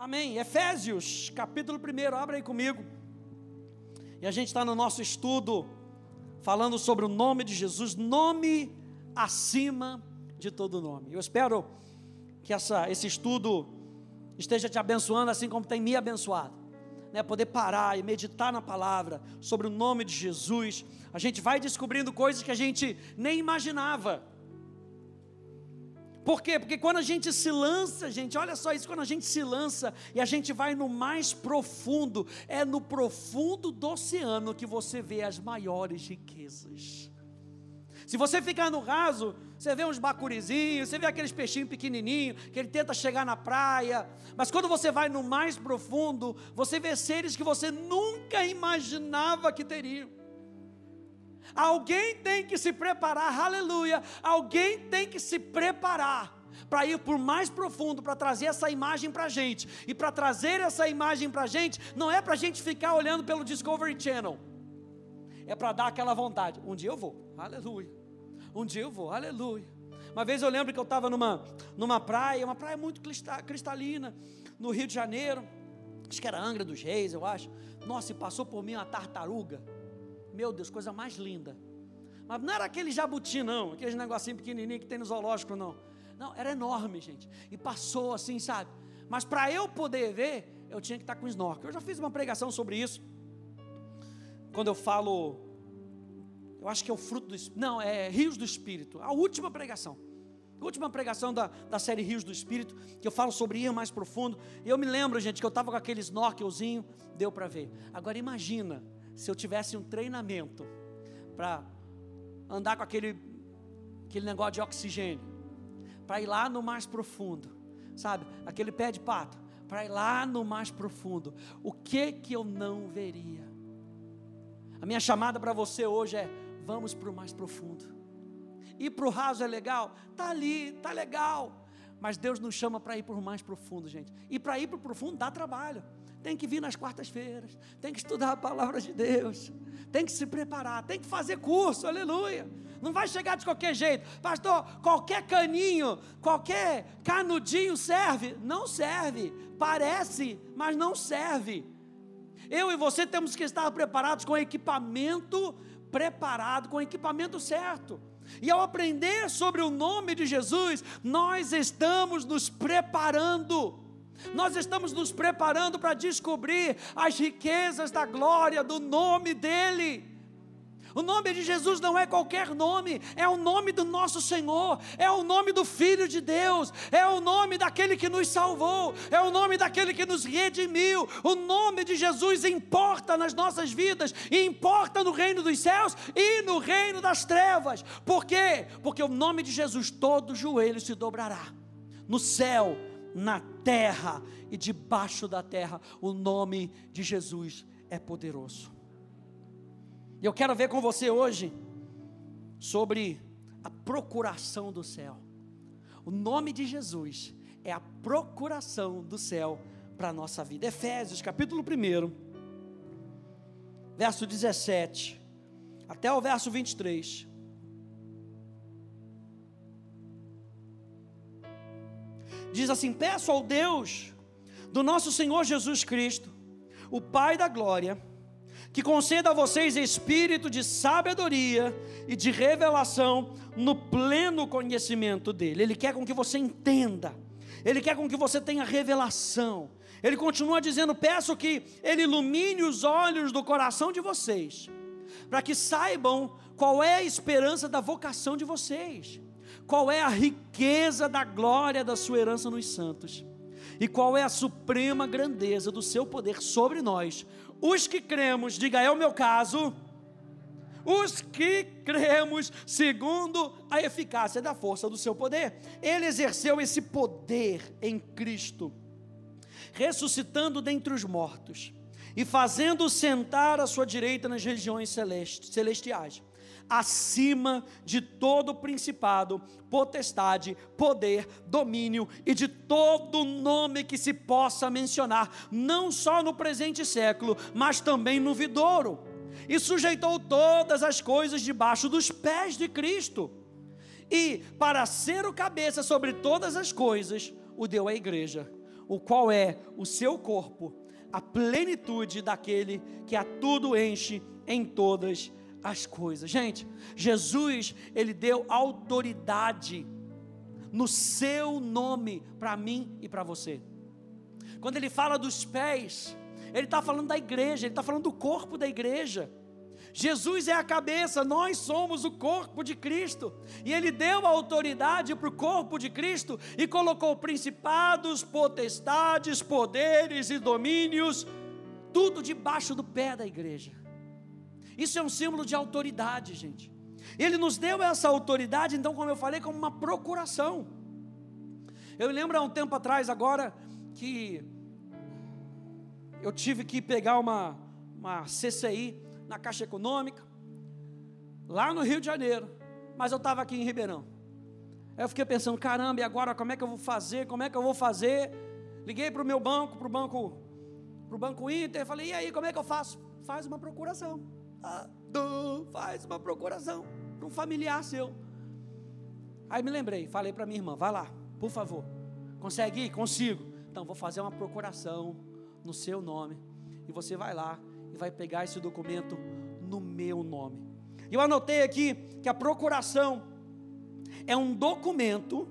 Amém. Efésios, capítulo 1, abra aí comigo. E a gente está no nosso estudo falando sobre o nome de Jesus, nome acima de todo nome. Eu espero que essa, esse estudo esteja te abençoando assim como tem me abençoado. Né, poder parar e meditar na palavra sobre o nome de Jesus, a gente vai descobrindo coisas que a gente nem imaginava. Por quê? Porque quando a gente se lança, gente, olha só isso, quando a gente se lança e a gente vai no mais profundo, é no profundo do oceano que você vê as maiores riquezas. Se você ficar no raso, você vê uns bacurizinhos, você vê aqueles peixinhos pequenininhos, que ele tenta chegar na praia. Mas quando você vai no mais profundo, você vê seres que você nunca imaginava que teriam. Alguém tem que se preparar, aleluia. Alguém tem que se preparar para ir por mais profundo, para trazer essa imagem para a gente. E para trazer essa imagem para a gente, não é para a gente ficar olhando pelo Discovery Channel, é para dar aquela vontade. Um dia eu vou, aleluia. Um dia eu vou, aleluia. Uma vez eu lembro que eu estava numa, numa praia, uma praia muito cristalina, no Rio de Janeiro, acho que era Angra dos Reis, eu acho. Nossa, e passou por mim uma tartaruga. Meu Deus, coisa mais linda. Mas não era aquele jabuti, não, aquele negocinho pequenininho que tem no zoológico, não. Não, era enorme, gente. E passou assim, sabe? Mas para eu poder ver, eu tinha que estar com snorkel. Eu já fiz uma pregação sobre isso. Quando eu falo eu acho que é o fruto do. Não, é Rios do Espírito. A última pregação. A última pregação da, da série Rios do Espírito, que eu falo sobre ir mais profundo. Eu me lembro, gente, que eu estava com aquele snorkelzinho, deu para ver. Agora imagina se eu tivesse um treinamento para andar com aquele, aquele negócio de oxigênio, para ir lá no mais profundo, sabe? Aquele pé de pato, para ir lá no mais profundo. O que que eu não veria? A minha chamada para você hoje é vamos para o mais profundo. Ir para o raso é legal? Tá ali, tá legal. Mas Deus nos chama para ir para o mais profundo, gente. E para ir para o profundo dá trabalho. Tem que vir nas quartas-feiras, tem que estudar a palavra de Deus, tem que se preparar, tem que fazer curso, aleluia. Não vai chegar de qualquer jeito, pastor. Qualquer caninho, qualquer canudinho serve? Não serve. Parece, mas não serve. Eu e você temos que estar preparados com equipamento preparado, com equipamento certo. E ao aprender sobre o nome de Jesus, nós estamos nos preparando. Nós estamos nos preparando para descobrir as riquezas da glória do nome dEle. O nome de Jesus não é qualquer nome, é o nome do nosso Senhor, é o nome do Filho de Deus, é o nome daquele que nos salvou, é o nome daquele que nos redimiu. O nome de Jesus importa nas nossas vidas, importa no reino dos céus e no reino das trevas. Por quê? Porque o nome de Jesus todo joelho se dobrará no céu, na terra e debaixo da terra. O nome de Jesus é poderoso. E eu quero ver com você hoje sobre a procuração do céu. O nome de Jesus é a procuração do céu para a nossa vida. Efésios, capítulo 1, verso 17, até o verso 23. Diz assim: Peço ao Deus do nosso Senhor Jesus Cristo, o Pai da glória, que conceda a vocês espírito de sabedoria e de revelação no pleno conhecimento dele. Ele quer com que você entenda, ele quer com que você tenha revelação. Ele continua dizendo: peço que ele ilumine os olhos do coração de vocês, para que saibam qual é a esperança da vocação de vocês, qual é a riqueza da glória da sua herança nos santos? E qual é a suprema grandeza do seu poder sobre nós, os que cremos, diga é o meu caso, os que cremos segundo a eficácia da força do seu poder. Ele exerceu esse poder em Cristo, ressuscitando dentre os mortos e fazendo sentar à sua direita nas regiões celestiais acima de todo principado, potestade, poder, domínio e de todo nome que se possa mencionar, não só no presente século, mas também no vidouro. E sujeitou todas as coisas debaixo dos pés de Cristo. E para ser o cabeça sobre todas as coisas, o deu à igreja o qual é o seu corpo, a plenitude daquele que a tudo enche em todas as coisas. Gente, Jesus, ele deu autoridade no seu nome para mim e para você. Quando ele fala dos pés, ele está falando da igreja, ele está falando do corpo da igreja. Jesus é a cabeça, nós somos o corpo de Cristo. E Ele deu autoridade para o corpo de Cristo e colocou principados, potestades, poderes e domínios, tudo debaixo do pé da igreja. Isso é um símbolo de autoridade, gente. Ele nos deu essa autoridade, então, como eu falei, como uma procuração. Eu lembro há um tempo atrás, agora, que eu tive que pegar uma, uma CCI na Caixa Econômica, lá no Rio de Janeiro, mas eu estava aqui em Ribeirão. Aí eu fiquei pensando, caramba, e agora como é que eu vou fazer? Como é que eu vou fazer? Liguei para o meu banco, para o banco, banco Inter, falei, e aí, como é que eu faço? Faz uma procuração. Faz uma procuração para um familiar seu. Aí me lembrei, falei para minha irmã, vai lá, por favor. Consegue ir? Consigo. Então vou fazer uma procuração no seu nome. E você vai lá e vai pegar esse documento no meu nome. Eu anotei aqui que a procuração é um documento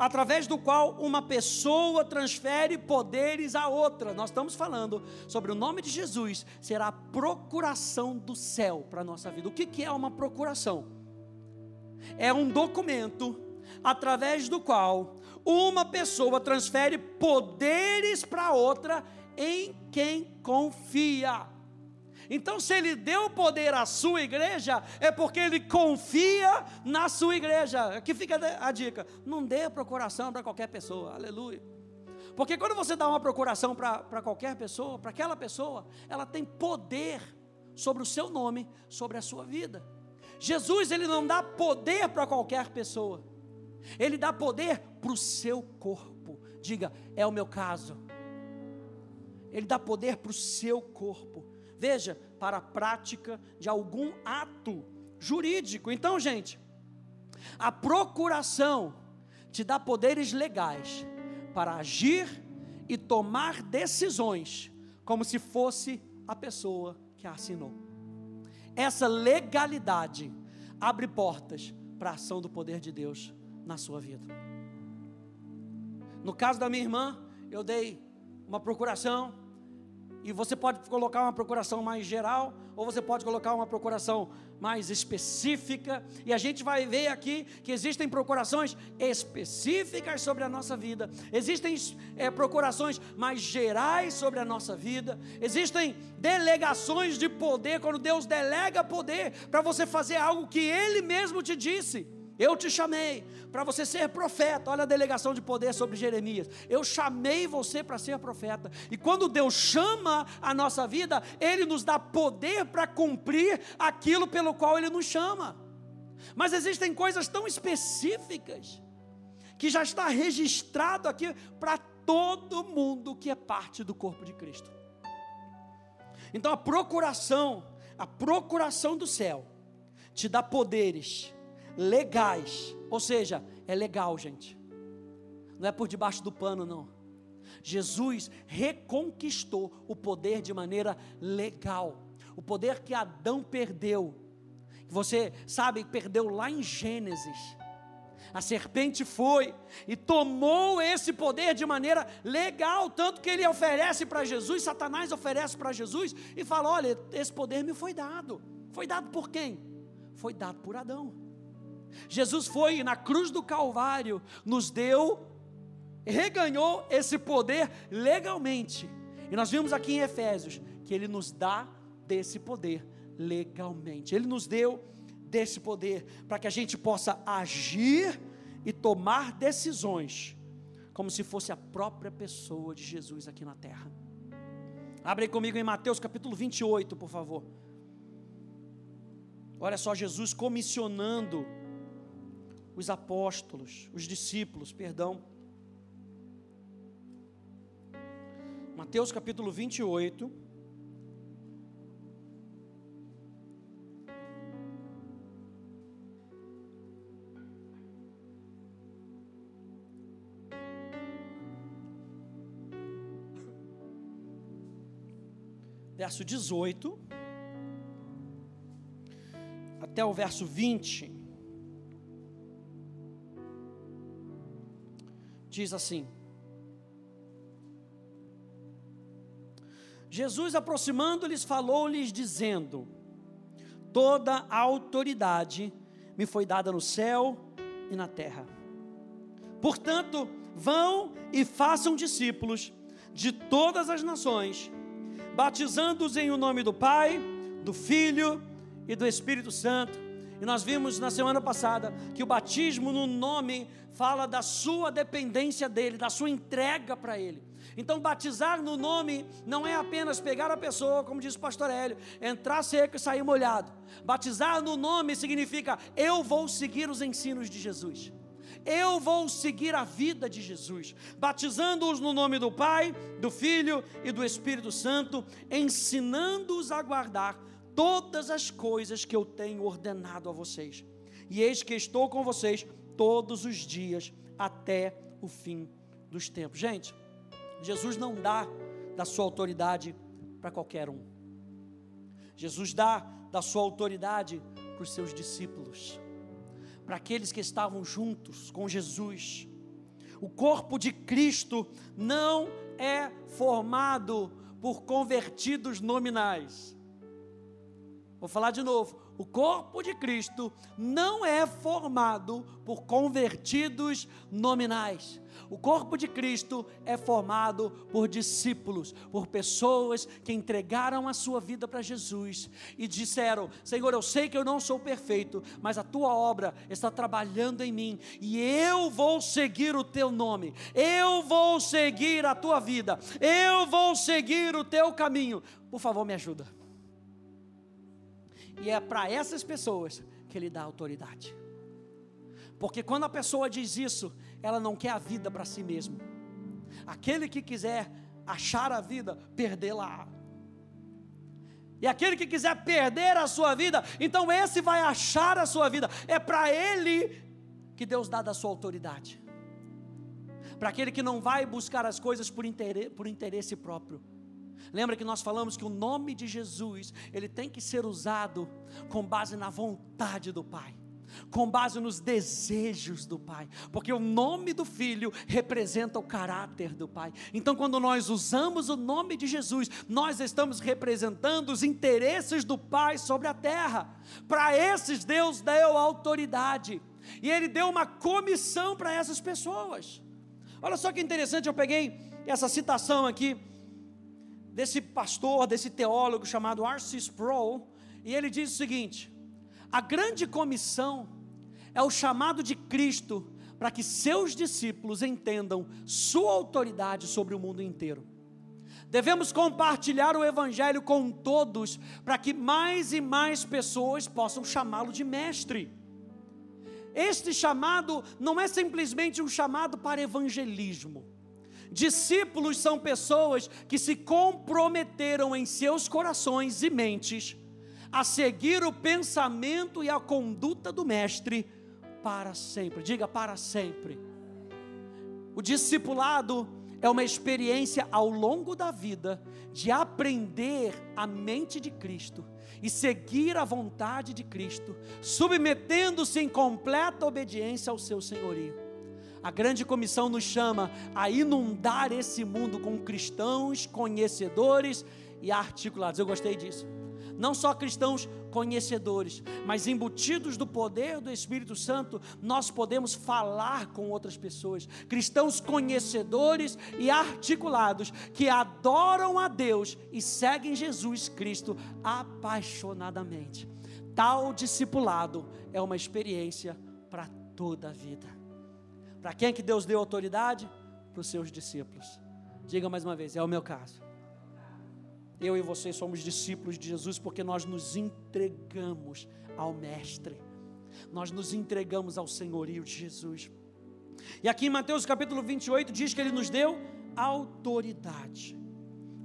através do qual uma pessoa transfere poderes a outra. Nós estamos falando sobre o nome de Jesus, será a procuração do céu para a nossa vida. O que, que é uma procuração? É um documento através do qual uma pessoa transfere poderes para outra em quem confia. Então, se ele deu poder à sua igreja, é porque ele confia na sua igreja. Aqui fica a dica: não dê procuração para qualquer pessoa, aleluia. Porque quando você dá uma procuração para qualquer pessoa, para aquela pessoa, ela tem poder sobre o seu nome, sobre a sua vida. Jesus, ele não dá poder para qualquer pessoa, ele dá poder para o seu corpo. Diga, é o meu caso. Ele dá poder para o seu corpo. Veja, para a prática de algum ato jurídico. Então, gente, a procuração te dá poderes legais para agir e tomar decisões como se fosse a pessoa que a assinou. Essa legalidade abre portas para a ação do poder de Deus na sua vida. No caso da minha irmã, eu dei uma procuração e você pode colocar uma procuração mais geral, ou você pode colocar uma procuração mais específica. E a gente vai ver aqui que existem procurações específicas sobre a nossa vida, existem é, procurações mais gerais sobre a nossa vida, existem delegações de poder, quando Deus delega poder para você fazer algo que Ele mesmo te disse. Eu te chamei para você ser profeta. Olha a delegação de poder sobre Jeremias. Eu chamei você para ser profeta. E quando Deus chama a nossa vida, Ele nos dá poder para cumprir aquilo pelo qual Ele nos chama. Mas existem coisas tão específicas que já está registrado aqui para todo mundo que é parte do corpo de Cristo. Então a procuração, a procuração do céu, te dá poderes legais. Ou seja, é legal, gente. Não é por debaixo do pano, não. Jesus reconquistou o poder de maneira legal. O poder que Adão perdeu. Você sabe, perdeu lá em Gênesis. A serpente foi e tomou esse poder de maneira legal, tanto que ele oferece para Jesus, Satanás oferece para Jesus e fala: Olha, esse poder me foi dado. Foi dado por quem? Foi dado por Adão. Jesus foi na cruz do Calvário, nos deu, reganhou esse poder legalmente. E nós vimos aqui em Efésios que ele nos dá desse poder legalmente. Ele nos deu desse poder para que a gente possa agir e tomar decisões como se fosse a própria pessoa de Jesus aqui na terra. Abre comigo em Mateus capítulo 28, por favor. Olha só Jesus comissionando os apóstolos, os discípulos, perdão. Mateus capítulo 28. Verso 18 até o verso 20. Diz assim: Jesus, aproximando-lhes, falou-lhes, dizendo: Toda a autoridade me foi dada no céu e na terra. Portanto, vão e façam discípulos de todas as nações, batizando-os em o nome do Pai, do Filho e do Espírito Santo. E nós vimos na semana passada que o batismo no nome fala da sua dependência dele, da sua entrega para ele. Então, batizar no nome não é apenas pegar a pessoa, como diz o pastor Hélio, entrar seco e sair molhado. Batizar no nome significa eu vou seguir os ensinos de Jesus. Eu vou seguir a vida de Jesus, batizando-os no nome do Pai, do Filho e do Espírito Santo, ensinando-os a guardar todas as coisas que eu tenho ordenado a vocês. E eis que estou com vocês todos os dias até o fim dos tempos. Gente, Jesus não dá da sua autoridade para qualquer um. Jesus dá da sua autoridade para os seus discípulos, para aqueles que estavam juntos com Jesus. O corpo de Cristo não é formado por convertidos nominais. Vou falar de novo. O corpo de Cristo não é formado por convertidos nominais. O corpo de Cristo é formado por discípulos, por pessoas que entregaram a sua vida para Jesus e disseram: Senhor, eu sei que eu não sou perfeito, mas a tua obra está trabalhando em mim e eu vou seguir o teu nome, eu vou seguir a tua vida, eu vou seguir o teu caminho. Por favor, me ajuda. E é para essas pessoas que ele dá autoridade. Porque quando a pessoa diz isso, ela não quer a vida para si mesmo. Aquele que quiser achar a vida, perdê-la. E aquele que quiser perder a sua vida, então esse vai achar a sua vida. É para ele que Deus dá da sua autoridade. Para aquele que não vai buscar as coisas por interesse, por interesse próprio. Lembra que nós falamos que o nome de Jesus, ele tem que ser usado com base na vontade do Pai com base nos desejos do Pai, porque o nome do Filho representa o caráter do Pai. Então, quando nós usamos o nome de Jesus, nós estamos representando os interesses do Pai sobre a terra. Para esses, Deus deu autoridade, e Ele deu uma comissão para essas pessoas. Olha só que interessante, eu peguei essa citação aqui desse pastor, desse teólogo chamado R.C. Sproul, e ele diz o seguinte: a grande comissão é o chamado de Cristo para que seus discípulos entendam sua autoridade sobre o mundo inteiro. Devemos compartilhar o Evangelho com todos, para que mais e mais pessoas possam chamá-lo de mestre. Este chamado não é simplesmente um chamado para evangelismo Discípulos são pessoas que se comprometeram em seus corações e mentes a seguir o pensamento e a conduta do Mestre para sempre. Diga para sempre. O discipulado é uma experiência ao longo da vida de aprender a mente de Cristo e seguir a vontade de Cristo, submetendo-se em completa obediência ao seu senhorio. A grande comissão nos chama a inundar esse mundo com cristãos conhecedores e articulados. Eu gostei disso. Não só cristãos conhecedores, mas embutidos do poder do Espírito Santo, nós podemos falar com outras pessoas. Cristãos conhecedores e articulados que adoram a Deus e seguem Jesus Cristo apaixonadamente. Tal discipulado é uma experiência para toda a vida. Para quem é que Deus deu autoridade? Para os seus discípulos. Diga mais uma vez, é o meu caso. Eu e você somos discípulos de Jesus porque nós nos entregamos ao Mestre. Nós nos entregamos ao senhorio de Jesus. E aqui em Mateus capítulo 28 diz que ele nos deu autoridade.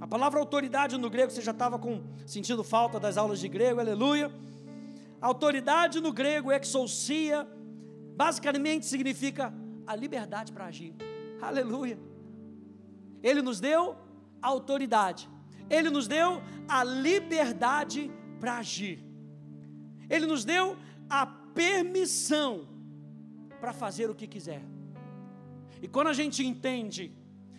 A palavra autoridade no grego, você já estava com sentindo falta das aulas de grego, aleluia. Autoridade no grego, exousia, basicamente significa a liberdade para agir. Aleluia. Ele nos deu autoridade. Ele nos deu a liberdade para agir. Ele nos deu a permissão para fazer o que quiser. E quando a gente entende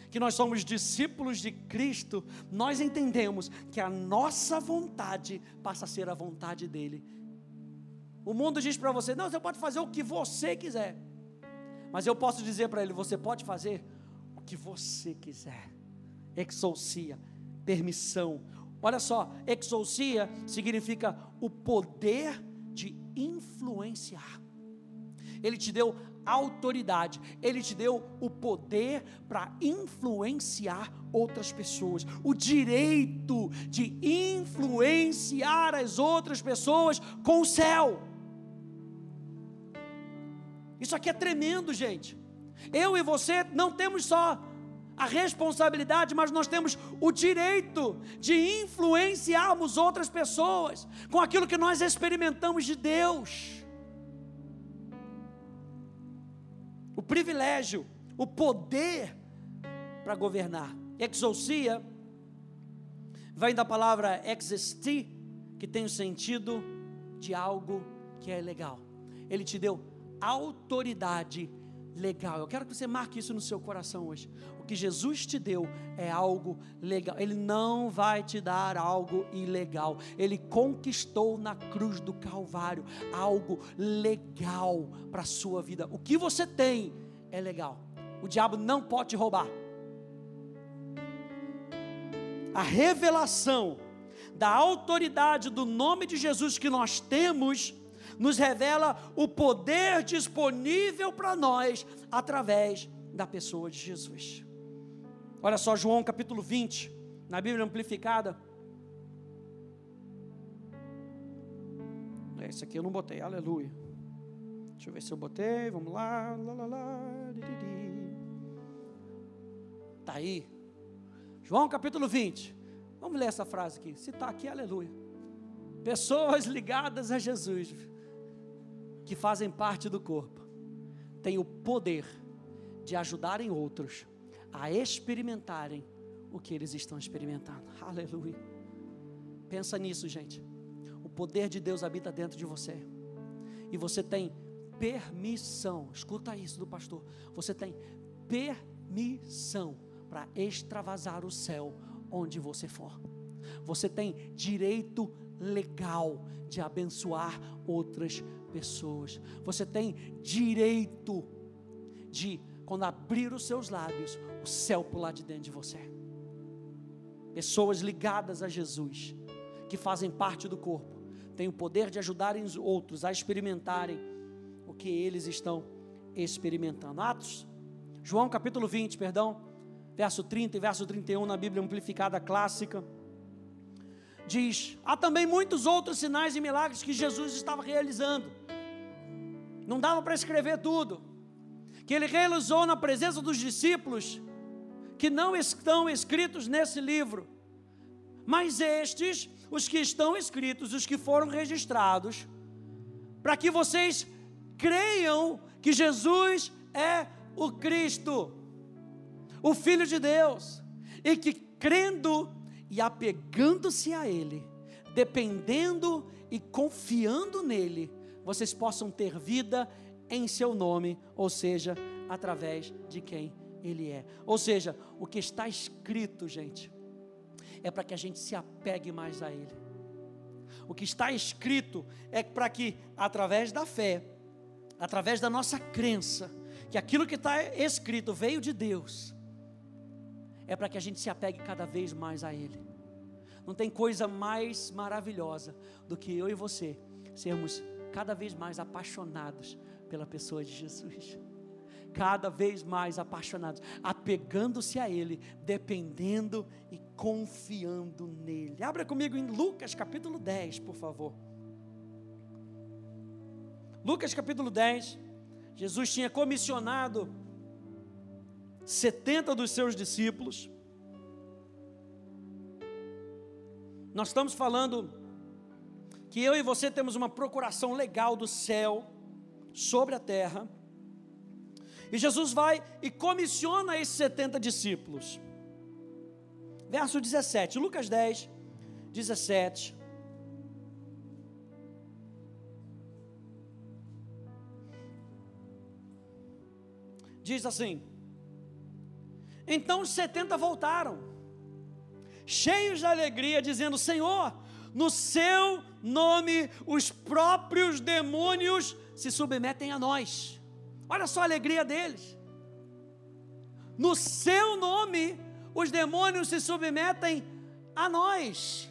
que nós somos discípulos de Cristo, nós entendemos que a nossa vontade passa a ser a vontade dele. O mundo diz para você: não, você pode fazer o que você quiser. Mas eu posso dizer para ele: você pode fazer o que você quiser. Exousia, permissão. Olha só, exousia significa o poder de influenciar. Ele te deu autoridade, ele te deu o poder para influenciar outras pessoas, o direito de influenciar as outras pessoas com o céu. Isso aqui é tremendo, gente. Eu e você não temos só a responsabilidade, mas nós temos o direito de influenciarmos outras pessoas com aquilo que nós experimentamos de Deus. O privilégio, o poder para governar. Exousia vem da palavra existir, que tem o sentido de algo que é legal. Ele te deu autoridade legal. Eu quero que você marque isso no seu coração hoje. O que Jesus te deu é algo legal. Ele não vai te dar algo ilegal. Ele conquistou na cruz do Calvário algo legal para a sua vida. O que você tem é legal. O diabo não pode te roubar. A revelação da autoridade do nome de Jesus que nós temos nos revela o poder disponível para nós através da pessoa de Jesus. Olha só, João capítulo 20, na Bíblia Amplificada. Esse aqui eu não botei, aleluia. Deixa eu ver se eu botei, vamos lá. lá, lá, lá Está aí. João capítulo 20. Vamos ler essa frase aqui. Se está aqui, aleluia. Pessoas ligadas a Jesus que fazem parte do corpo têm o poder de ajudarem outros a experimentarem o que eles estão experimentando. Aleluia. Pensa nisso, gente. O poder de Deus habita dentro de você. E você tem permissão. Escuta isso do pastor. Você tem permissão para extravasar o céu onde você for. Você tem direito legal de abençoar outras pessoas. Você tem direito de, quando abrir os seus lábios, o céu pular de dentro de você. Pessoas ligadas a Jesus, que fazem parte do corpo, têm o poder de ajudarem os outros a experimentarem o que eles estão experimentando. Atos, João capítulo 20, perdão, verso 30 e verso 31 na Bíblia Amplificada Clássica diz: há também muitos outros sinais e milagres que Jesus estava realizando. Não dava para escrever tudo. Que ele realizou na presença dos discípulos, que não estão escritos nesse livro. Mas estes, os que estão escritos, os que foram registrados, para que vocês creiam que Jesus é o Cristo, o Filho de Deus, e que crendo e apegando-se a Ele, dependendo e confiando nele, vocês possam ter vida em seu nome, ou seja, através de quem Ele é. Ou seja, o que está escrito, gente, é para que a gente se apegue mais a Ele. O que está escrito é para que, através da fé, através da nossa crença, que aquilo que está escrito veio de Deus, é para que a gente se apegue cada vez mais a Ele. Não tem coisa mais maravilhosa do que eu e você sermos cada vez mais apaixonados pela pessoa de Jesus. Cada vez mais apaixonados, apegando-se a Ele, dependendo e confiando nele. Abra comigo em Lucas capítulo 10, por favor. Lucas capítulo 10. Jesus tinha comissionado 70 dos seus discípulos. Nós estamos falando que eu e você temos uma procuração legal do céu sobre a terra. E Jesus vai e comissiona esses 70 discípulos. verso 17. Lucas 10, 17. Diz assim: Então os setenta voltaram, cheios de alegria, dizendo: Senhor, no seu nome os próprios demônios se submetem a nós. Olha só a alegria deles. No seu nome os demônios se submetem a nós.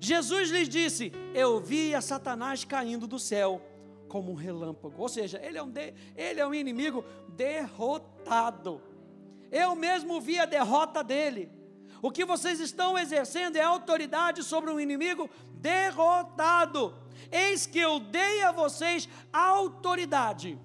Jesus lhes disse: Eu vi a Satanás caindo do céu como um relâmpago. Ou seja, ele é um, de, ele é um inimigo derrotado. Eu mesmo vi a derrota dele. O que vocês estão exercendo é autoridade sobre um inimigo derrotado. Eis que eu dei a vocês autoridade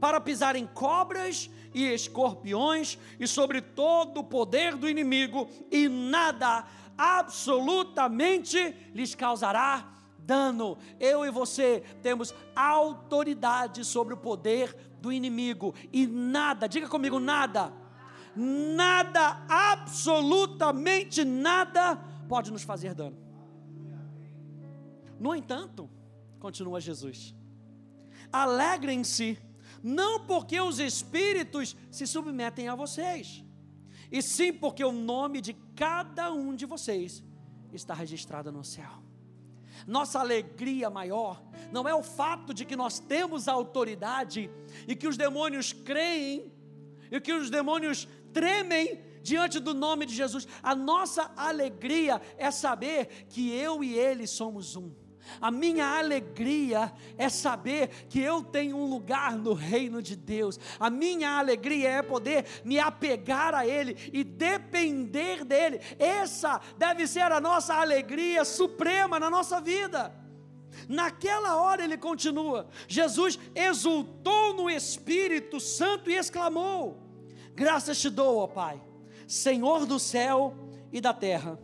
para pisar em cobras e escorpiões e sobre todo o poder do inimigo, e nada, absolutamente, lhes causará dano. Eu e você temos autoridade sobre o poder do inimigo e nada, diga comigo, nada, nada, absolutamente nada pode nos fazer dano. No entanto, continua Jesus, alegrem-se, não porque os espíritos se submetem a vocês, e sim porque o nome de cada um de vocês está registrado no céu. Nossa alegria maior não é o fato de que nós temos autoridade e que os demônios creem e que os demônios tremem diante do nome de Jesus. A nossa alegria é saber que eu e ele somos um. A minha alegria é saber que eu tenho um lugar no reino de Deus. A minha alegria é poder me apegar a Ele e depender dEle. Essa deve ser a nossa alegria suprema na nossa vida. Naquela hora ele continua: Jesus exultou no Espírito Santo e exclamou: Graças te dou, ó Pai, Senhor do céu e da terra,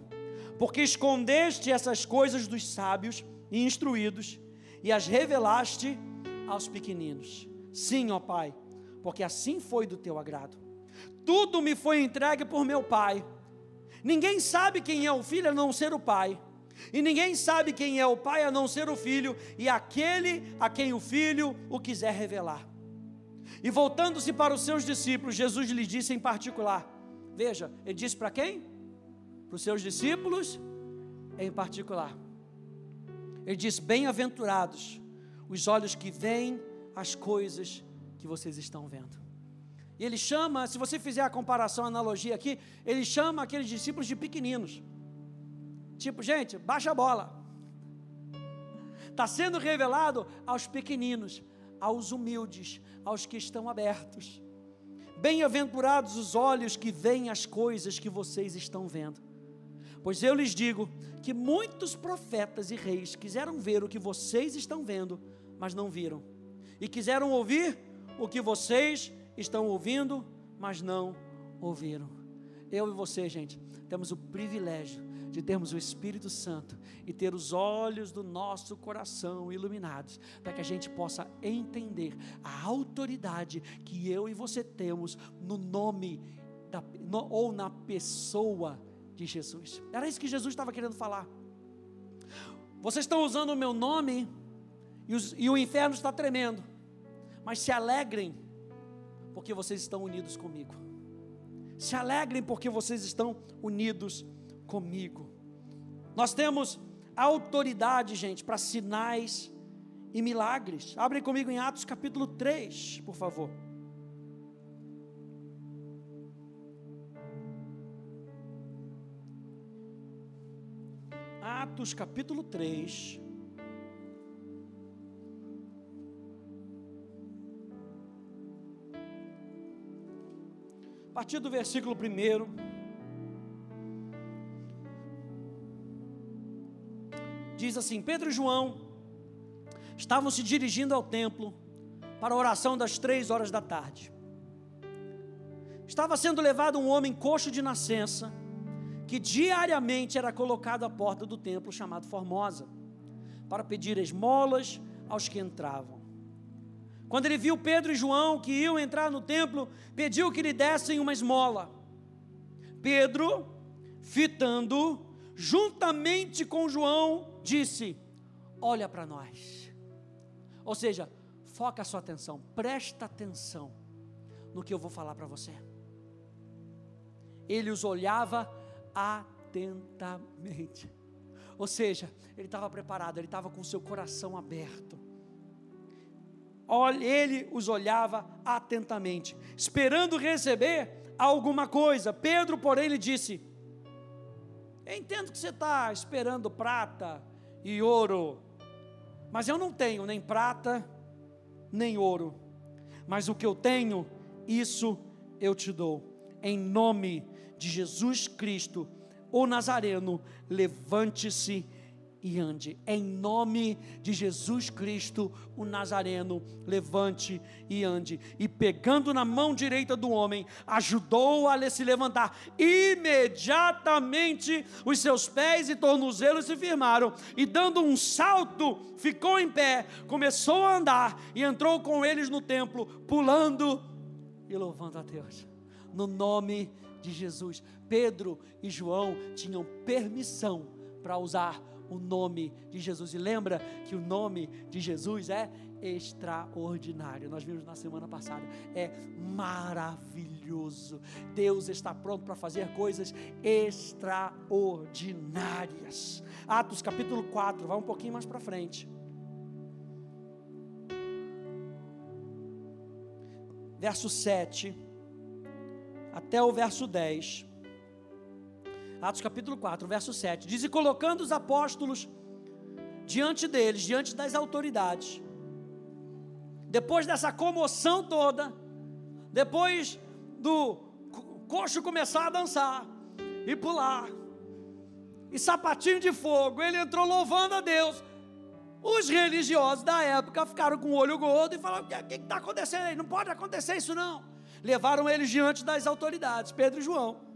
porque escondeste essas coisas dos sábios e instruídos, e as revelaste aos pequeninos. Sim, ó Pai, porque assim foi do teu agrado. Tudo me foi entregue por meu Pai. Ninguém sabe quem é o filho a não ser o Pai. E ninguém sabe quem é o Pai a não ser o Filho, e aquele a quem o Filho o quiser revelar. E voltando-se para os seus discípulos, Jesus lhes disse em particular: Veja, ele disse para quem? Para os seus discípulos em particular. Ele diz: Bem-aventurados os olhos que veem as coisas que vocês estão vendo. E ele chama, se você fizer a comparação, a analogia aqui, ele chama aqueles discípulos de pequeninos. Tipo, gente, baixa a bola. Está sendo revelado aos pequeninos, aos humildes, aos que estão abertos. Bem-aventurados os olhos que veem as coisas que vocês estão vendo. Pois eu lhes digo que muitos profetas e reis quiseram ver o que vocês estão vendo, mas não viram, e quiseram ouvir o que vocês estão ouvindo, mas não ouviram. Eu e você, gente, temos o privilégio de termos o Espírito Santo e ter os olhos do nosso coração iluminados, para que a gente possa entender a autoridade que eu e você temos no nome da, no, ou na pessoa de Jesus. Era isso que Jesus estava querendo falar. Vocês estão usando o meu nome e, os, e o inferno está tremendo, mas se alegrem, porque vocês estão unidos comigo. Se alegrem, porque vocês estão unidos comigo. Nós temos autoridade, gente, para sinais e milagres. Abrem comigo em Atos capítulo 3, por favor. Atos capítulo 3. A partir do versículo 1. Diz assim: Pedro e João estavam se dirigindo ao templo para a oração das três horas da tarde. Estava sendo levado um homem coxo de nascença que diariamente era colocado à porta do templo chamado Formosa, para pedir esmolas aos que entravam. Quando ele viu Pedro e João que iam entrar no templo, pediu que lhe dessem uma esmola. Pedro, fitando, juntamente com João, disse: Olha para nós. Ou seja, foca a sua atenção, presta atenção no que eu vou falar para você. Ele os olhava atentamente. Ou seja, ele estava preparado, ele estava com seu coração aberto. Ele os olhava atentamente, esperando receber alguma coisa. Pedro, porém, lhe disse: entendo que você está esperando prata e ouro, mas eu não tenho nem prata nem ouro, mas o que eu tenho, isso eu te dou. Em nome de Jesus Cristo, o Nazareno, levante-se e ande. Em nome de Jesus Cristo, o Nazareno, levante e ande. E pegando na mão direita do homem, ajudou a se levantar. Imediatamente os seus pés e tornozelos se firmaram, e dando um salto, ficou em pé, começou a andar e entrou com eles no templo, pulando e louvando a Deus. No nome de Jesus. Pedro e João tinham permissão para usar o nome de Jesus. E lembra que o nome de Jesus é extraordinário. Nós vimos na semana passada. É maravilhoso. Deus está pronto para fazer coisas extraordinárias. Atos capítulo 4, vai um pouquinho mais para frente. Verso 7 até o verso 10. Atos capítulo 4, verso 7. Diz: E colocando os apóstolos diante deles, diante das autoridades, depois dessa comoção toda, depois do coxo começar a dançar e pular, e sapatinho de fogo, ele entrou louvando a Deus. Os religiosos da época ficaram com o olho gordo e falaram: O que está acontecendo aí? Não pode acontecer isso não. Levaram eles diante das autoridades, Pedro e João.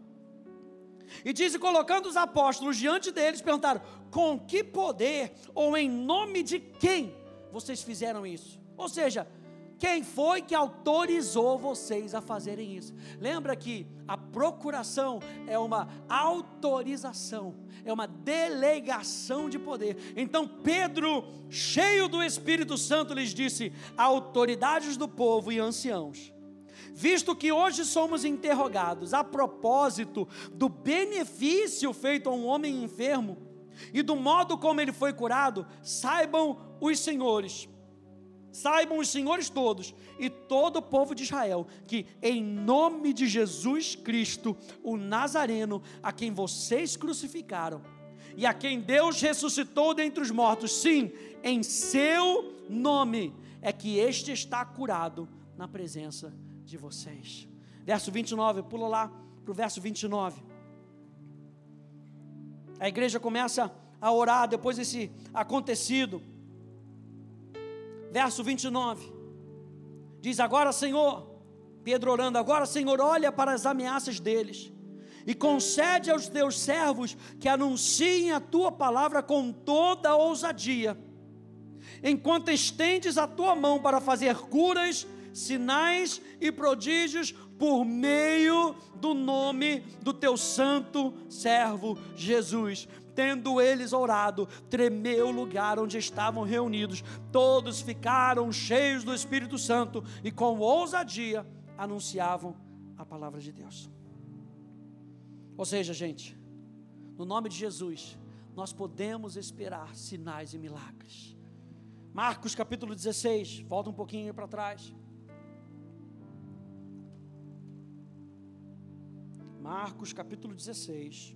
E diz: colocando os apóstolos diante deles, perguntaram: com que poder ou em nome de quem vocês fizeram isso? Ou seja, quem foi que autorizou vocês a fazerem isso? Lembra que a procuração é uma autorização, é uma delegação de poder. Então Pedro, cheio do Espírito Santo, lhes disse: autoridades do povo e anciãos visto que hoje somos interrogados a propósito do benefício feito a um homem enfermo e do modo como ele foi curado, saibam os senhores, saibam os senhores todos e todo o povo de Israel que, em nome de Jesus Cristo, o Nazareno, a quem vocês crucificaram e a quem Deus ressuscitou dentre os mortos, sim, em seu nome, é que este está curado na presença de vocês. Verso 29, pula lá para o verso 29. A igreja começa a orar depois desse acontecido. Verso 29 diz: Agora, Senhor, Pedro orando, agora, Senhor, olha para as ameaças deles e concede aos teus servos que anunciem a tua palavra com toda ousadia, enquanto estendes a tua mão para fazer curas sinais e prodígios por meio do nome do teu santo servo Jesus. Tendo eles orado, tremeu o lugar onde estavam reunidos. Todos ficaram cheios do Espírito Santo e com ousadia anunciavam a palavra de Deus. Ou seja, gente, no nome de Jesus, nós podemos esperar sinais e milagres. Marcos capítulo 16, volta um pouquinho para trás. Marcos capítulo 16.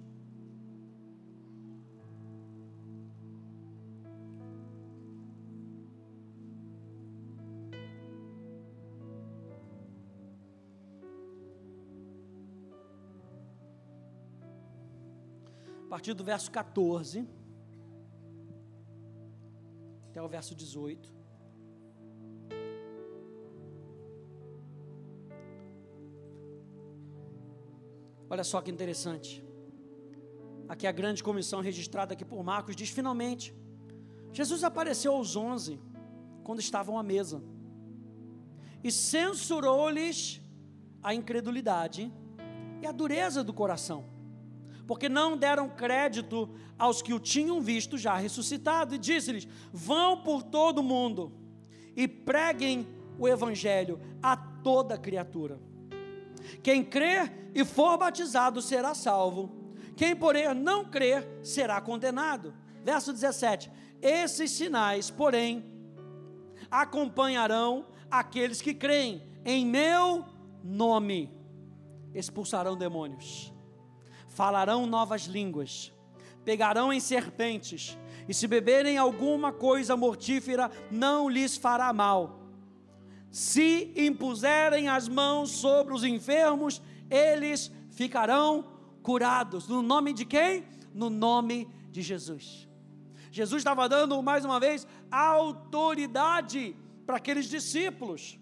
A partir do verso 14 até o verso 18. Olha só que interessante. Aqui a grande comissão registrada aqui por Marcos diz: finalmente, Jesus apareceu aos onze, quando estavam à mesa, e censurou-lhes a incredulidade e a dureza do coração, porque não deram crédito aos que o tinham visto já ressuscitado, e disse-lhes: Vão por todo o mundo e preguem o evangelho a toda criatura. Quem crer e for batizado será salvo, quem, porém, não crer será condenado. Verso 17: Esses sinais, porém, acompanharão aqueles que creem em meu nome, expulsarão demônios. Falarão novas línguas, pegarão em serpentes, e se beberem alguma coisa mortífera, não lhes fará mal. Se impuserem as mãos sobre os enfermos, eles ficarão curados. No nome de quem? No nome de Jesus. Jesus estava dando mais uma vez autoridade para aqueles discípulos.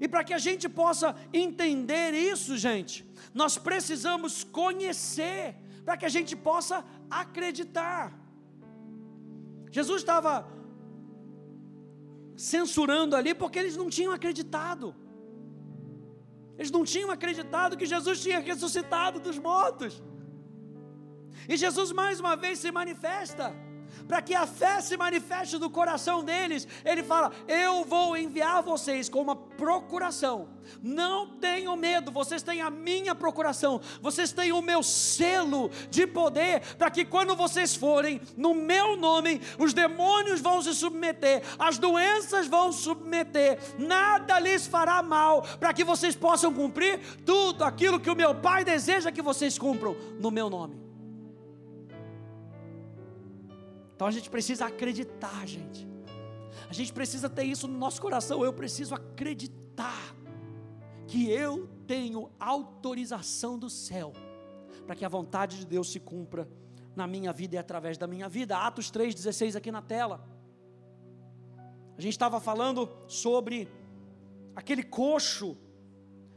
E para que a gente possa entender isso, gente, nós precisamos conhecer, para que a gente possa acreditar. Jesus estava censurando ali porque eles não tinham acreditado. Eles não tinham acreditado que Jesus tinha ressuscitado dos mortos. E Jesus mais uma vez se manifesta para que a fé se manifeste do coração deles, ele fala: Eu vou enviar vocês com uma procuração. Não tenham medo, vocês têm a minha procuração, vocês têm o meu selo de poder, para que quando vocês forem, no meu nome, os demônios vão se submeter, as doenças vão submeter, nada lhes fará mal, para que vocês possam cumprir tudo aquilo que o meu Pai deseja que vocês cumpram no meu nome. Então a gente precisa acreditar, gente. A gente precisa ter isso no nosso coração. Eu preciso acreditar que eu tenho autorização do céu para que a vontade de Deus se cumpra na minha vida e através da minha vida. Atos 3,16 aqui na tela. A gente estava falando sobre aquele coxo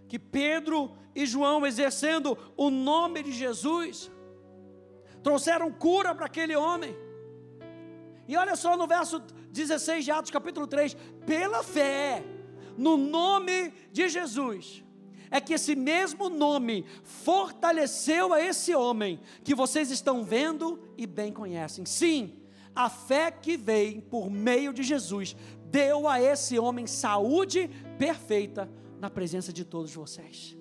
que Pedro e João, exercendo o nome de Jesus, trouxeram cura para aquele homem. E olha só no verso 16 de Atos, capítulo 3: pela fé, no nome de Jesus, é que esse mesmo nome fortaleceu a esse homem que vocês estão vendo e bem conhecem. Sim, a fé que veio por meio de Jesus deu a esse homem saúde perfeita na presença de todos vocês.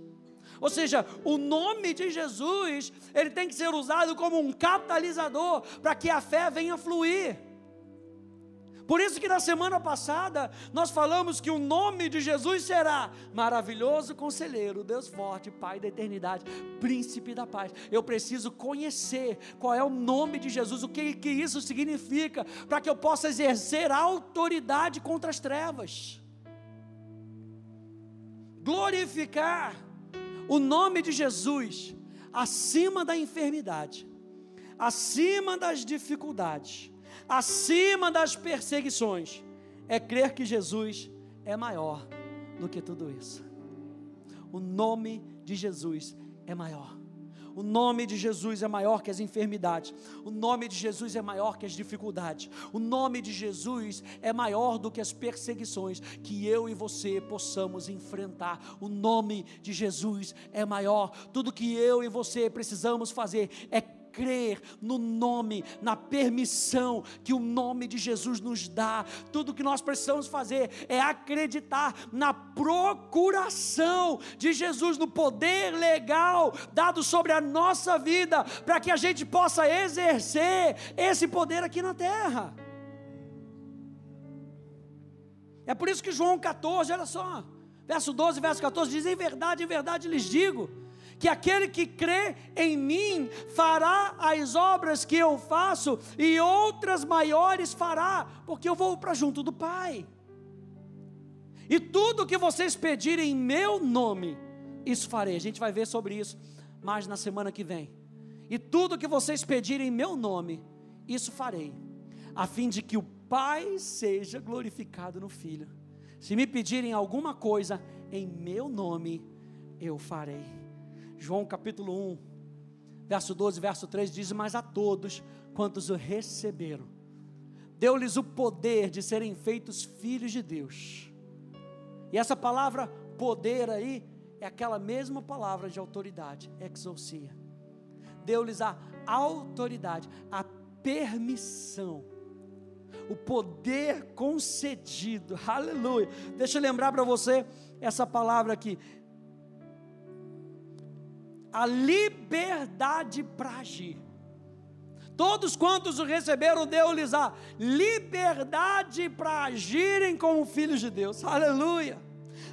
Ou seja, o nome de Jesus, ele tem que ser usado como um catalisador para que a fé venha fluir. Por isso que na semana passada nós falamos que o nome de Jesus será maravilhoso conselheiro, Deus forte, Pai da eternidade, príncipe da paz. Eu preciso conhecer qual é o nome de Jesus, o que, que isso significa, para que eu possa exercer autoridade contra as trevas. Glorificar o nome de Jesus acima da enfermidade, acima das dificuldades acima das perseguições, é crer que Jesus é maior do que tudo isso. O nome de Jesus é maior. O nome de Jesus é maior que as enfermidades. O nome de Jesus é maior que as dificuldades. O nome de Jesus é maior do que as perseguições que eu e você possamos enfrentar. O nome de Jesus é maior. Tudo que eu e você precisamos fazer é crer no nome, na permissão que o nome de Jesus nos dá. Tudo que nós precisamos fazer é acreditar na procuração de Jesus, no poder legal dado sobre a nossa vida, para que a gente possa exercer esse poder aqui na terra. É por isso que João 14, olha só, verso 12, verso 14 diz: Em verdade, em verdade lhes digo que aquele que crê em mim fará as obras que eu faço e outras maiores fará, porque eu vou para junto do Pai. E tudo que vocês pedirem em meu nome, isso farei. A gente vai ver sobre isso mais na semana que vem. E tudo que vocês pedirem em meu nome, isso farei, a fim de que o Pai seja glorificado no Filho. Se me pedirem alguma coisa em meu nome, eu farei. João capítulo 1, verso 12, verso 3 diz: Mas a todos quantos o receberam, deu-lhes o poder de serem feitos filhos de Deus. E essa palavra poder aí é aquela mesma palavra de autoridade, exousia. deu-lhes a autoridade, a permissão, o poder concedido, aleluia. Deixa eu lembrar para você essa palavra aqui, a liberdade para agir. Todos quantos o receberam, deu-lhes a liberdade para agirem como filhos de Deus. Aleluia!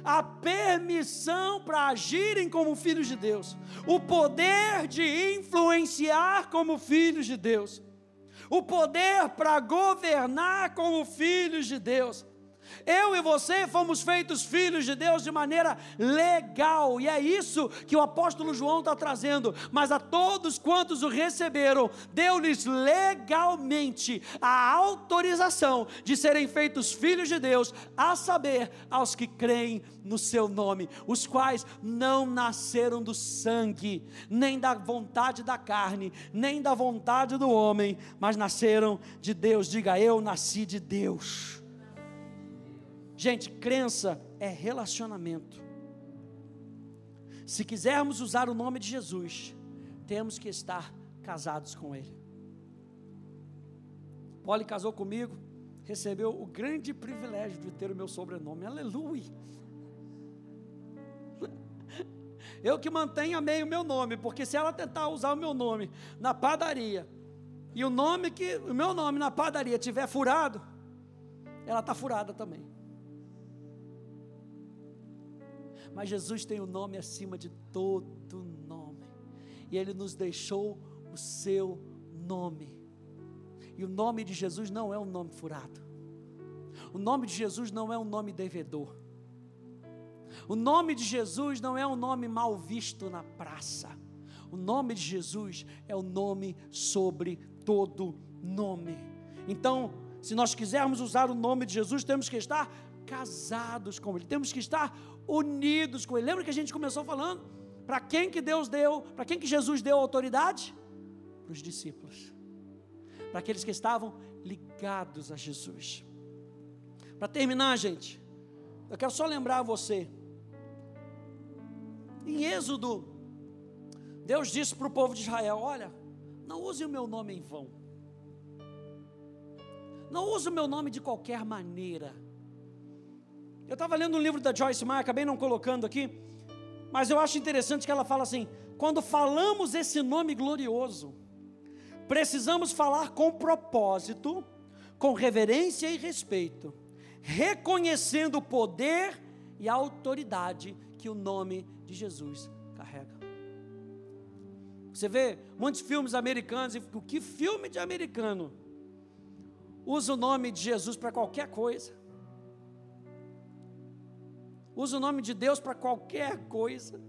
A permissão para agirem como filhos de Deus. O poder de influenciar como filhos de Deus. O poder para governar como filhos de Deus. Eu e você fomos feitos filhos de Deus de maneira legal, e é isso que o apóstolo João está trazendo. Mas a todos quantos o receberam, deu-lhes legalmente a autorização de serem feitos filhos de Deus, a saber, aos que creem no seu nome, os quais não nasceram do sangue, nem da vontade da carne, nem da vontade do homem, mas nasceram de Deus. Diga, eu nasci de Deus. Gente, crença é relacionamento. Se quisermos usar o nome de Jesus, temos que estar casados com Ele. Poli casou comigo, recebeu o grande privilégio de ter o meu sobrenome, aleluia. Eu que mantenho amei o meu nome, porque se ela tentar usar o meu nome na padaria, e o nome que o meu nome na padaria tiver furado, ela está furada também. Mas Jesus tem o um nome acima de todo nome. E Ele nos deixou o seu nome. E o nome de Jesus não é um nome furado. O nome de Jesus não é um nome devedor. O nome de Jesus não é um nome mal visto na praça. O nome de Jesus é o nome sobre todo nome. Então, se nós quisermos usar o nome de Jesus, temos que estar casados com Ele, temos que estar unidos com Ele. Lembra que a gente começou falando? Para quem que Deus deu, para quem que Jesus deu autoridade? Para os discípulos, para aqueles que estavam ligados a Jesus. Para terminar, gente, eu quero só lembrar você. Em Êxodo, Deus disse para o povo de Israel: Olha, não use o meu nome em vão. Não use o meu nome de qualquer maneira. Eu estava lendo um livro da Joyce Meyer, acabei não colocando aqui, mas eu acho interessante que ela fala assim: quando falamos esse nome glorioso, precisamos falar com propósito, com reverência e respeito, reconhecendo o poder e a autoridade que o nome de Jesus carrega. Você vê muitos filmes americanos, e que filme de americano usa o nome de Jesus para qualquer coisa? Usa o nome de Deus para qualquer coisa.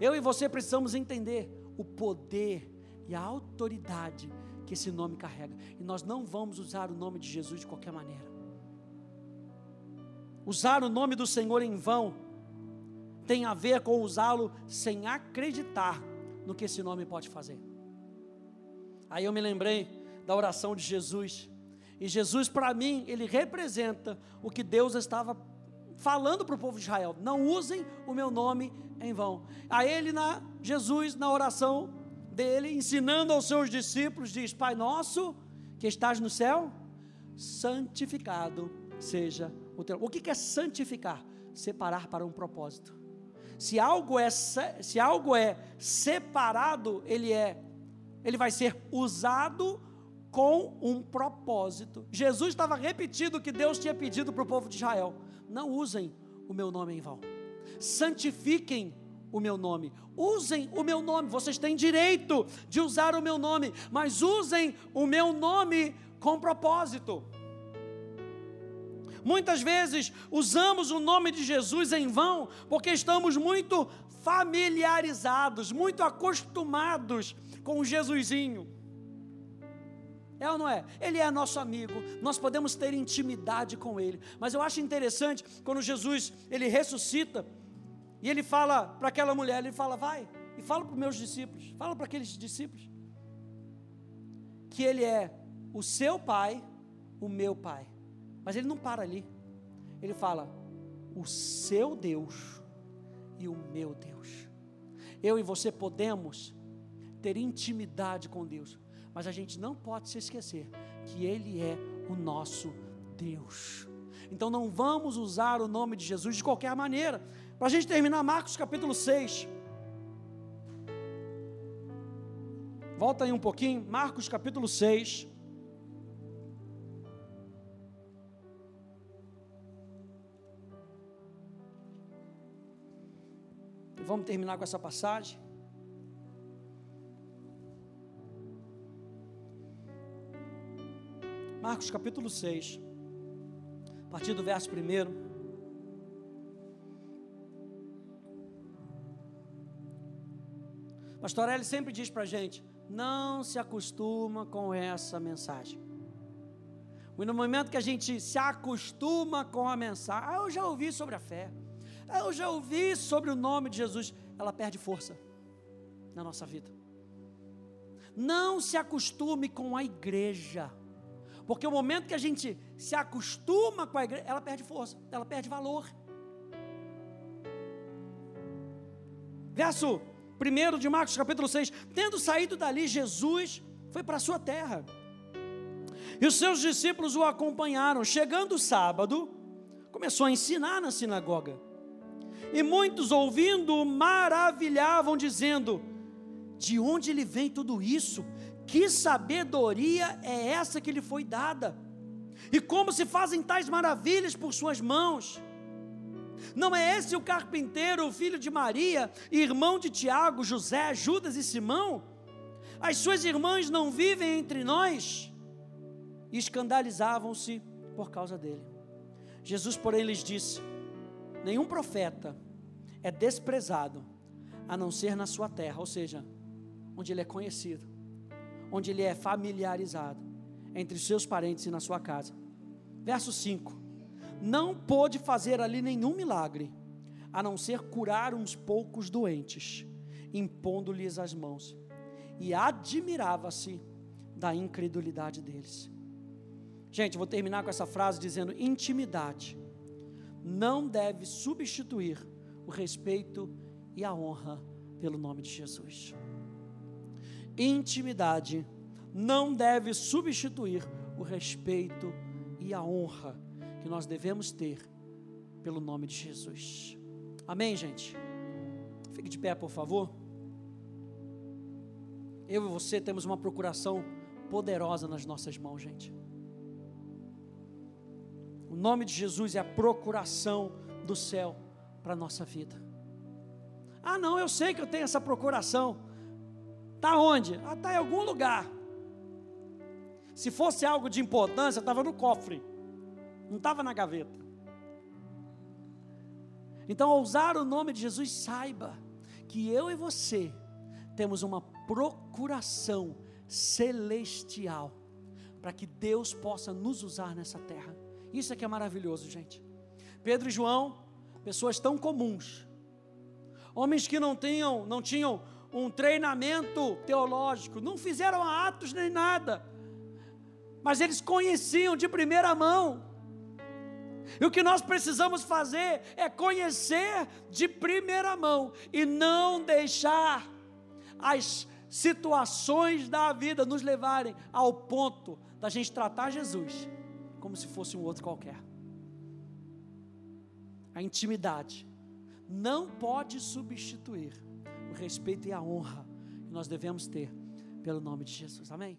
Eu e você precisamos entender o poder e a autoridade que esse nome carrega. E nós não vamos usar o nome de Jesus de qualquer maneira. Usar o nome do Senhor em vão tem a ver com usá-lo sem acreditar no que esse nome pode fazer. Aí eu me lembrei da oração de Jesus e Jesus, para mim, ele representa o que Deus estava falando para o povo de Israel: não usem o meu nome em vão. A ele, na, Jesus, na oração dele, ensinando aos seus discípulos, diz: Pai nosso que estás no céu, santificado seja o teu. O que é santificar? Separar para um propósito. Se algo é, se algo é separado, ele é, ele vai ser usado com um propósito. Jesus estava repetindo o que Deus tinha pedido para o povo de Israel: não usem o meu nome em vão, santifiquem o meu nome, usem o meu nome. Vocês têm direito de usar o meu nome, mas usem o meu nome com propósito. Muitas vezes usamos o nome de Jesus em vão, porque estamos muito familiarizados, muito acostumados com o Jesusinho. É ou não é? Ele é nosso amigo, nós podemos ter intimidade com ele. Mas eu acho interessante quando Jesus ele ressuscita e ele fala para aquela mulher, ele fala: "Vai e fala para os meus discípulos, fala para aqueles discípulos que ele é o seu pai, o meu pai". Mas ele não para ali. Ele fala: "O seu Deus e o meu Deus". eu e você podemos ter intimidade com Deus, mas a gente não pode se esquecer que Ele é o nosso Deus. Então não vamos usar o nome de Jesus de qualquer maneira. Para a gente terminar, Marcos capítulo 6. Volta aí um pouquinho, Marcos capítulo 6. E vamos terminar com essa passagem. Marcos capítulo 6, a partir do verso 1. Pastor Eli sempre diz para a gente: não se acostuma com essa mensagem. E no momento que a gente se acostuma com a mensagem, ah, eu já ouvi sobre a fé, ah, eu já ouvi sobre o nome de Jesus, ela perde força na nossa vida. Não se acostume com a igreja, porque o momento que a gente se acostuma com a igreja, ela perde força, ela perde valor. Verso 1 de Marcos capítulo 6, tendo saído dali, Jesus foi para a sua terra. E os seus discípulos o acompanharam. Chegando o sábado, começou a ensinar na sinagoga. E muitos ouvindo maravilhavam, dizendo: De onde lhe vem tudo isso? Que sabedoria é essa que lhe foi dada? E como se fazem tais maravilhas por suas mãos? Não é esse o carpinteiro, o filho de Maria, irmão de Tiago, José, Judas e Simão? As suas irmãs não vivem entre nós? E escandalizavam-se por causa dele. Jesus, porém, lhes disse: Nenhum profeta é desprezado, a não ser na sua terra, ou seja, onde ele é conhecido, onde ele é familiarizado, entre os seus parentes e na sua casa. Verso 5 não pôde fazer ali nenhum milagre, a não ser curar uns poucos doentes, impondo-lhes as mãos, e admirava-se da incredulidade deles. Gente, vou terminar com essa frase dizendo: intimidade não deve substituir o respeito e a honra pelo nome de Jesus. Intimidade não deve substituir o respeito e a honra que nós devemos ter pelo nome de Jesus. Amém, gente? Fique de pé, por favor. Eu e você temos uma procuração poderosa nas nossas mãos, gente. O nome de Jesus é a procuração do céu para a nossa vida. Ah, não, eu sei que eu tenho essa procuração. Está onde? Ah, está em algum lugar. Se fosse algo de importância, estava no cofre não estava na gaveta. Então, ao usar o nome de Jesus, saiba que eu e você temos uma procuração celestial para que Deus possa nos usar nessa terra. Isso é que é maravilhoso, gente. Pedro e João, pessoas tão comuns, homens que não tinham, não tinham um treinamento teológico, não fizeram atos nem nada, mas eles conheciam de primeira mão e o que nós precisamos fazer é conhecer de primeira mão e não deixar as situações da vida nos levarem ao ponto da gente tratar Jesus como se fosse um outro qualquer. A intimidade não pode substituir respeito e a honra que nós devemos ter pelo nome de Jesus. Amém?